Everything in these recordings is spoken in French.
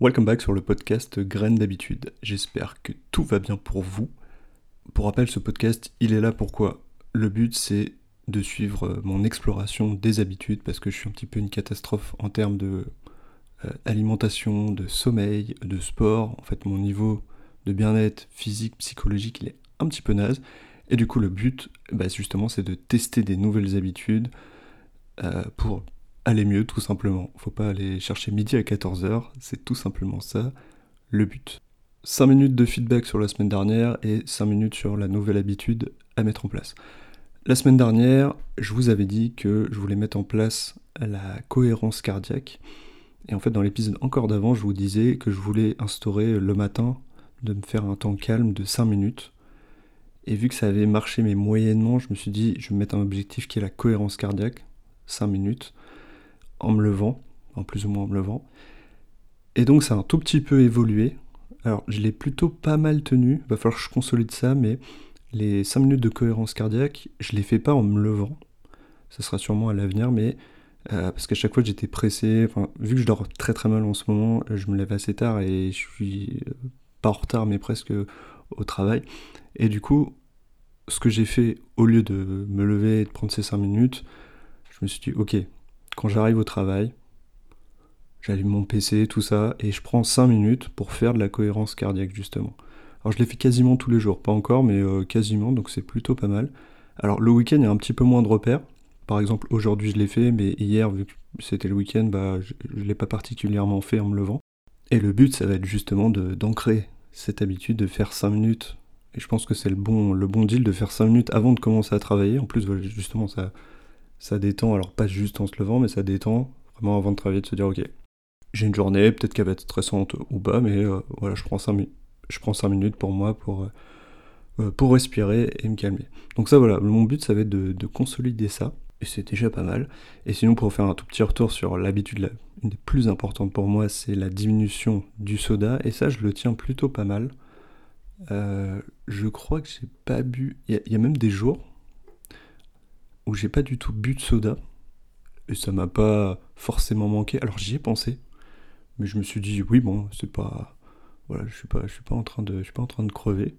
Welcome back sur le podcast Graines d'habitude. J'espère que tout va bien pour vous. Pour rappel, ce podcast, il est là pourquoi? Le but, c'est de suivre mon exploration des habitudes parce que je suis un petit peu une catastrophe en termes de euh, alimentation, de sommeil, de sport. En fait, mon niveau de bien-être physique, psychologique, il est un petit peu naze. Et du coup, le but, bah, justement, c'est de tester des nouvelles habitudes euh, pour aller mieux tout simplement. Faut pas aller chercher midi à 14h, c'est tout simplement ça le but. 5 minutes de feedback sur la semaine dernière et 5 minutes sur la nouvelle habitude à mettre en place. La semaine dernière, je vous avais dit que je voulais mettre en place la cohérence cardiaque. Et en fait, dans l'épisode encore d'avant, je vous disais que je voulais instaurer le matin de me faire un temps calme de 5 minutes. Et vu que ça avait marché mais moyennement, je me suis dit, je vais mettre un objectif qui est la cohérence cardiaque, 5 minutes en me levant, en plus ou moins en me levant. Et donc ça a un tout petit peu évolué. Alors je l'ai plutôt pas mal tenu, va falloir que je consolide ça, mais les 5 minutes de cohérence cardiaque, je les fais pas en me levant. Ça sera sûrement à l'avenir, mais euh, parce qu'à chaque fois j'étais pressé, vu que je dors très très mal en ce moment, je me lève assez tard et je suis euh, pas en retard mais presque au travail. Et du coup, ce que j'ai fait, au lieu de me lever et de prendre ces 5 minutes, je me suis dit, ok, quand j'arrive au travail, j'allume mon PC, tout ça, et je prends 5 minutes pour faire de la cohérence cardiaque justement. Alors je l'ai fait quasiment tous les jours, pas encore, mais euh, quasiment, donc c'est plutôt pas mal. Alors le week-end, il y a un petit peu moins de repères. Par exemple, aujourd'hui je l'ai fait, mais hier, vu que c'était le week-end, bah, je ne l'ai pas particulièrement fait en me levant. Et le but, ça va être justement d'ancrer cette habitude de faire 5 minutes. Et je pense que c'est le bon, le bon deal de faire 5 minutes avant de commencer à travailler. En plus, justement, ça, ça détend, alors pas juste en se levant, mais ça détend vraiment avant de travailler, de se dire ok, j'ai une journée, peut-être qu'elle va être stressante ou pas, mais euh, voilà, je prends 5, je prends minutes pour moi pour, euh, euh, pour respirer et me calmer. Donc ça voilà, mon but ça va être de, consolider ça, et c'est déjà pas mal. Et sinon pour faire un tout petit retour sur l'habitude, une des plus importantes pour moi, c'est la diminution du soda, et ça je le tiens plutôt pas mal. je crois que j'ai pas bu, il y, a même des jours, où j'ai pas du tout bu de soda. Et ça m'a pas forcément manqué. Alors j'y ai pensé. Mais je me suis dit, oui, bon, c'est pas. Voilà, je suis pas, je suis pas en train de, je suis pas en train de crever.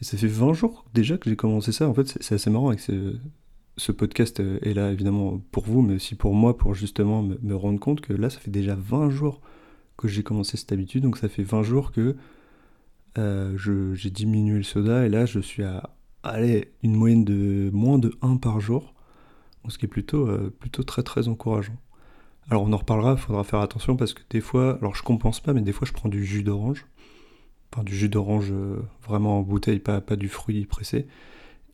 Et ça fait 20 jours déjà que j'ai commencé ça. En fait, c'est assez marrant avec ce, podcast est là évidemment pour vous, mais aussi pour moi, pour justement me, rendre compte que là, ça fait déjà 20 jours que j'ai commencé cette habitude. Donc ça fait 20 jours que euh, j'ai diminué le soda et là, je suis à allez, une moyenne de moins de 1 par jour, ce qui est plutôt, euh, plutôt très très encourageant. Alors on en reparlera, il faudra faire attention parce que des fois, alors je compense pas, mais des fois je prends du jus d'orange, enfin du jus d'orange euh, vraiment en bouteille, pas, pas du fruit pressé.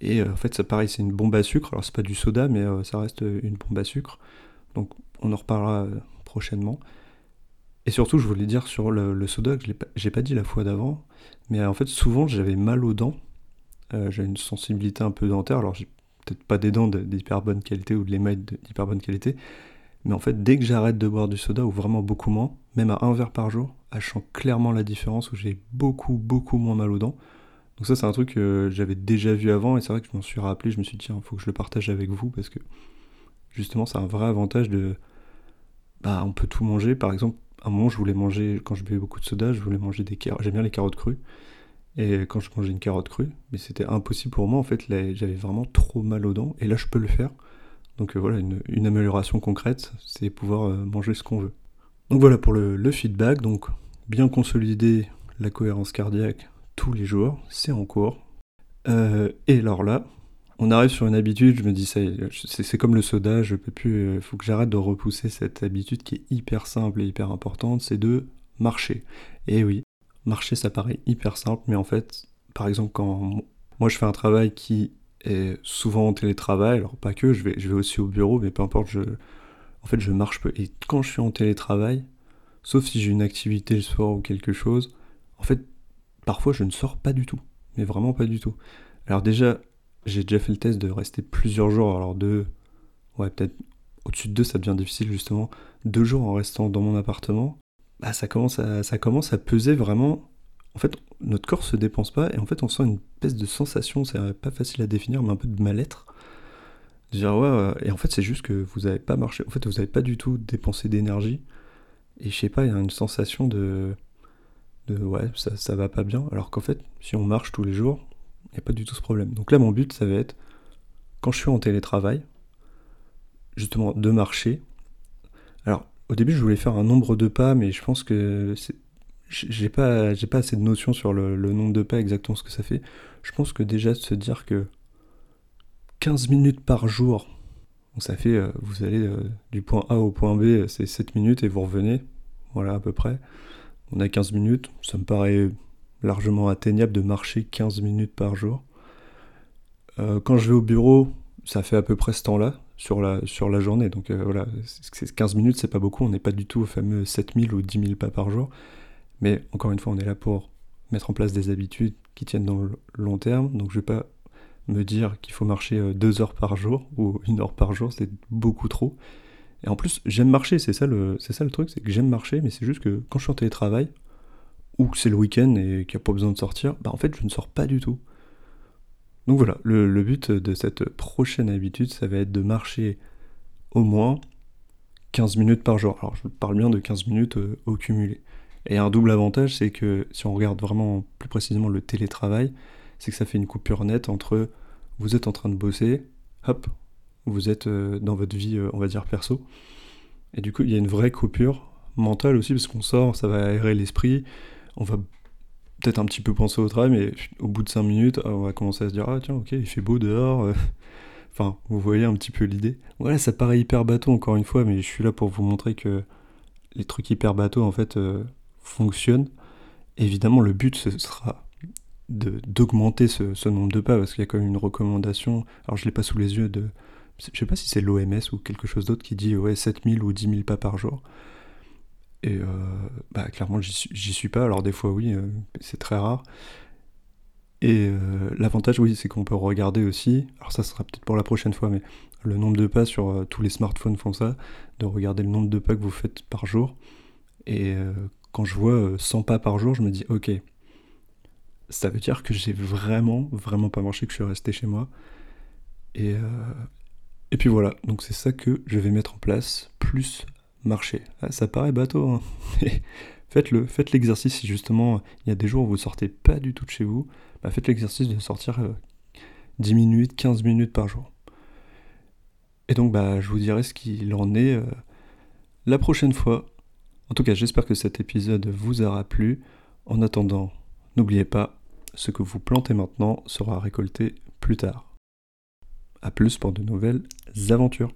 Et euh, en fait, ça pareil, c'est une bombe à sucre. Alors c'est pas du soda, mais ça reste une bombe à sucre. Donc on en reparlera prochainement. Et surtout, je voulais dire sur le, soda que j'ai pas dit la fois d'avant, mais en fait souvent j'avais mal aux dents euh, j'ai une sensibilité un peu dentaire, alors j'ai peut-être pas des dents d'hyper bonne qualité ou de l'émail d'hyper bonne qualité, mais en fait, dès que j'arrête de boire du soda, ou vraiment beaucoup moins, même à un verre par jour, je sens clairement la différence où j'ai beaucoup, beaucoup moins mal aux dents. Donc ça, c'est un truc que j'avais déjà vu avant, et c'est vrai que je m'en suis rappelé, je me suis dit, tiens, il faut que je le partage avec vous, parce que justement, c'est un vrai avantage de... Bah, on peut tout manger, par exemple, à un moment, je voulais manger, quand je buvais beaucoup de soda, je voulais manger des carottes, j'aime bien les carottes crues, et quand je mangeais une carotte crue, mais c'était impossible pour moi, en fait, j'avais vraiment trop mal aux dents, et là je peux le faire. Donc euh, voilà, une, amélioration concrète, c'est pouvoir euh, manger ce qu'on veut. Donc voilà pour le, feedback, donc bien consolider la cohérence cardiaque tous les jours, c'est en cours. Euh, et alors là, on arrive sur une habitude, je me dis, c'est comme le soda, je peux plus, il faut que j'arrête de repousser cette habitude qui est hyper simple et hyper importante, c'est de marcher. Et oui, marcher, ça paraît hyper simple, mais en fait, par exemple, quand moi je fais un travail qui est souvent en télétravail, alors pas que, je vais, aussi au bureau, mais peu importe, je, en fait, je marche peu. Et quand je suis en télétravail, sauf si j'ai une activité le soir ou quelque chose, en fait, parfois je ne sors pas du tout, mais vraiment pas du tout. Alors déjà, j'ai déjà fait le test de rester plusieurs jours, alors deux, ouais, peut-être au-dessus de deux, ça devient difficile justement, deux jours en restant dans mon appartement. Bah, ça, commence à, ça commence à peser vraiment. En fait, notre corps se dépense pas et en fait, on sent une espèce de sensation, c'est pas facile à définir, mais un peu de mal-être. Dire, ouais, et en fait, c'est juste que vous n'avez pas marché. En fait, vous n'avez pas du tout dépensé d'énergie. Et je sais pas, il y a une sensation de. de ouais, ça, ça va pas bien. Alors qu'en fait, si on marche tous les jours, il n'y a pas du tout ce problème. Donc là, mon but, ça va être, quand je suis en télétravail, justement, de marcher. Alors, au début, je voulais faire un nombre de pas, mais je pense que j'ai pas, pas assez de notions sur le, nombre de pas, exactement ce que ça fait. Je pense que déjà se dire que 15 minutes par jour, ça fait, euh, vous allez euh, du point A au point B, euh, c'est 7 minutes et vous revenez, voilà à peu près. On a 15 minutes, ça me paraît largement atteignable de marcher 15 minutes par jour. quand je vais au bureau, ça fait à peu près ce temps-là sur la, sur la journée. Donc voilà, 15 minutes, c'est pas beaucoup. On n'est pas du tout au fameux 7000 ou 10 000 pas par jour. Mais encore une fois, on est là pour mettre en place des habitudes qui tiennent dans le long terme. Donc je vais pas me dire qu'il faut marcher euh, deux heures par jour ou une heure par jour, c'est beaucoup trop. Et en plus, j'aime marcher, c'est ça le, ça le truc, c'est que j'aime marcher, mais c'est juste que quand je suis en télétravail, ou que c'est le week-end et qu'il n'y a pas besoin de sortir, bah en fait, je ne sors pas du tout. Donc voilà, le, but de cette prochaine habitude, ça va être de marcher au moins 15 minutes par jour. Alors je parle bien de 15 minutes euh, au cumulé. Et un double avantage, c'est que si on regarde vraiment plus précisément le télétravail, c'est que ça fait une coupure nette entre vous êtes en train de bosser, hop, vous êtes euh, dans votre vie, euh, on va dire, perso. Et du coup, il y a une vraie coupure mentale aussi, parce qu'on sort, ça va aérer l'esprit, on va peut-être un petit peu penser au travail, mais au bout de 5 minutes, on va commencer à se dire, ah tiens, ok, il fait beau dehors. Euh. enfin, vous voyez un petit peu l'idée. Voilà, ça paraît hyper bateau encore une fois, mais je suis là pour vous montrer que les trucs hyper bateaux, en fait, fonctionnent. Évidemment, le but, ce sera d'augmenter ce, nombre de pas, parce qu'il y a quand même une recommandation, alors je l'ai pas sous les yeux, de, je sais pas si c'est l'OMS ou quelque chose d'autre qui dit ouais 7000 ou 10 000 pas par jour. Et euh, bah, clairement j'y suis pas, alors des fois oui, euh, c'est très rare. Et euh, l'avantage oui c'est qu'on peut regarder aussi, alors ça sera peut-être pour la prochaine fois, mais le nombre de pas sur tous les smartphones font ça, de regarder le nombre de pas que vous faites par jour. Et quand je vois 100 pas par jour, je me dis ok, ça veut dire que j'ai vraiment, vraiment pas marché, que je suis resté chez moi. Et, et puis voilà, donc c'est ça que je vais mettre en place, plus marcher. Ah, ça paraît bateau, hein faites-le, faites l'exercice si justement il y a des jours où vous sortez pas du tout de chez vous, bah faites l'exercice de sortir 10 euh, minutes, 15 minutes par jour. Et donc bah je vous dirai ce qu'il en est euh, la prochaine fois. En tout cas, j'espère que cet épisode vous aura plu. En attendant, N'oubliez pas, ce que vous plantez maintenant sera récolté plus tard. A plus pour de nouvelles aventures.